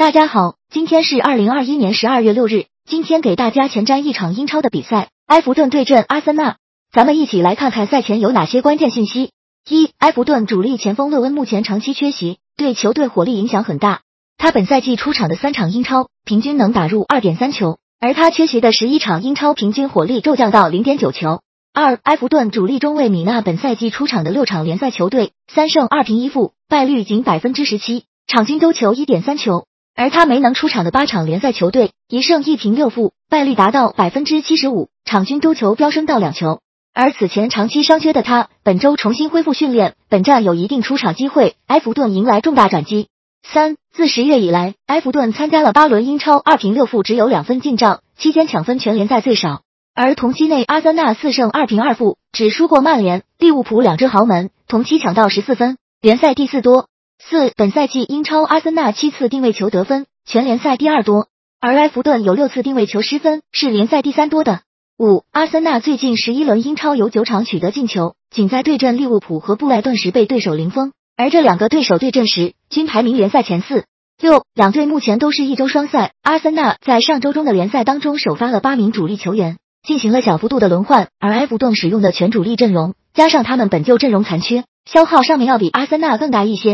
大家好，今天是二零二一年十二月六日。今天给大家前瞻一场英超的比赛，埃弗顿对阵阿森纳。咱们一起来看看赛前有哪些关键信息。一、埃弗顿主力前锋勒温目前长期缺席，对球队火力影响很大。他本赛季出场的三场英超，平均能打入二点三球，而他缺席的十一场英超，平均火力骤降到零点九球。二、埃弗顿主力中卫米纳本赛季出场的六场联赛球队，三胜二平一负，败率仅百分之十七，场均丢球一点三球。而他没能出场的八场联赛球队，一胜一平六负，败率达到百分之七十五，场均丢球飙升到两球。而此前长期伤缺的他，本周重新恢复训练，本站有一定出场机会。埃弗顿迎来重大转机。三，自十月以来，埃弗顿参加了八轮英超，二平六负，只有两分进账，期间抢分全联赛最少。而同期内，阿森纳四胜二平二负，只输过曼联、利物浦两支豪门，同期抢到十四分，联赛第四多。四，本赛季英超阿森纳七次定位球得分，全联赛第二多，而埃弗顿有六次定位球失分，是联赛第三多的。五，阿森纳最近十一轮英超有九场取得进球，仅在对阵利物浦和布莱顿时被对手零封，而这两个对手对阵时均排名联赛前四。六，两队目前都是一周双赛，阿森纳在上周中的联赛当中首发了八名主力球员，进行了小幅度的轮换，而埃弗顿使用的全主力阵容，加上他们本就阵容残缺，消耗上面要比阿森纳更大一些。